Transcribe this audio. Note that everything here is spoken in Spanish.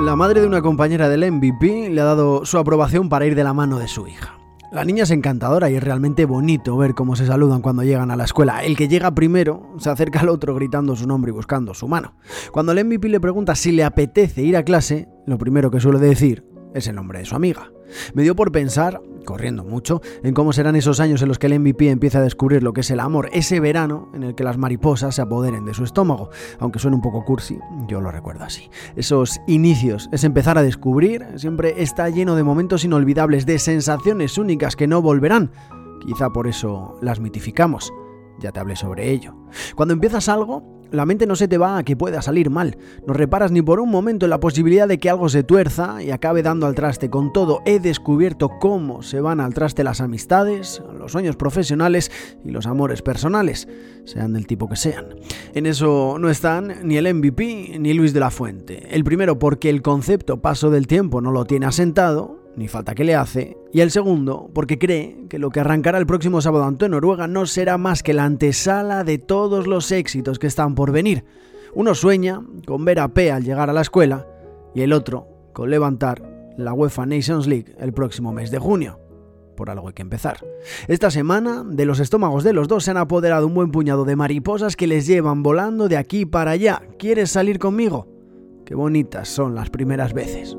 la madre de una compañera del MVP le ha dado su aprobación para ir de la mano de su hija. La niña es encantadora y es realmente bonito ver cómo se saludan cuando llegan a la escuela. El que llega primero se acerca al otro gritando su nombre y buscando su mano. Cuando el MVP le pregunta si le apetece ir a clase, lo primero que suele decir es el nombre de su amiga. Me dio por pensar, corriendo mucho, en cómo serán esos años en los que el MVP empieza a descubrir lo que es el amor, ese verano en el que las mariposas se apoderen de su estómago. Aunque suene un poco cursi, yo lo recuerdo así. Esos inicios, es empezar a descubrir, siempre está lleno de momentos inolvidables, de sensaciones únicas que no volverán. Quizá por eso las mitificamos. Ya te hablé sobre ello. Cuando empiezas algo, la mente no se te va a que pueda salir mal. No reparas ni por un momento en la posibilidad de que algo se tuerza y acabe dando al traste. Con todo, he descubierto cómo se van al traste las amistades, los sueños profesionales y los amores personales, sean del tipo que sean. En eso no están ni el MVP ni Luis de la Fuente. El primero porque el concepto paso del tiempo no lo tiene asentado ni falta que le hace, y el segundo, porque cree que lo que arrancará el próximo sábado ante Noruega no será más que la antesala de todos los éxitos que están por venir. Uno sueña con ver a P al llegar a la escuela, y el otro con levantar la UEFA Nations League el próximo mes de junio. Por algo hay que empezar. Esta semana, de los estómagos de los dos se han apoderado un buen puñado de mariposas que les llevan volando de aquí para allá. ¿Quieres salir conmigo? Qué bonitas son las primeras veces.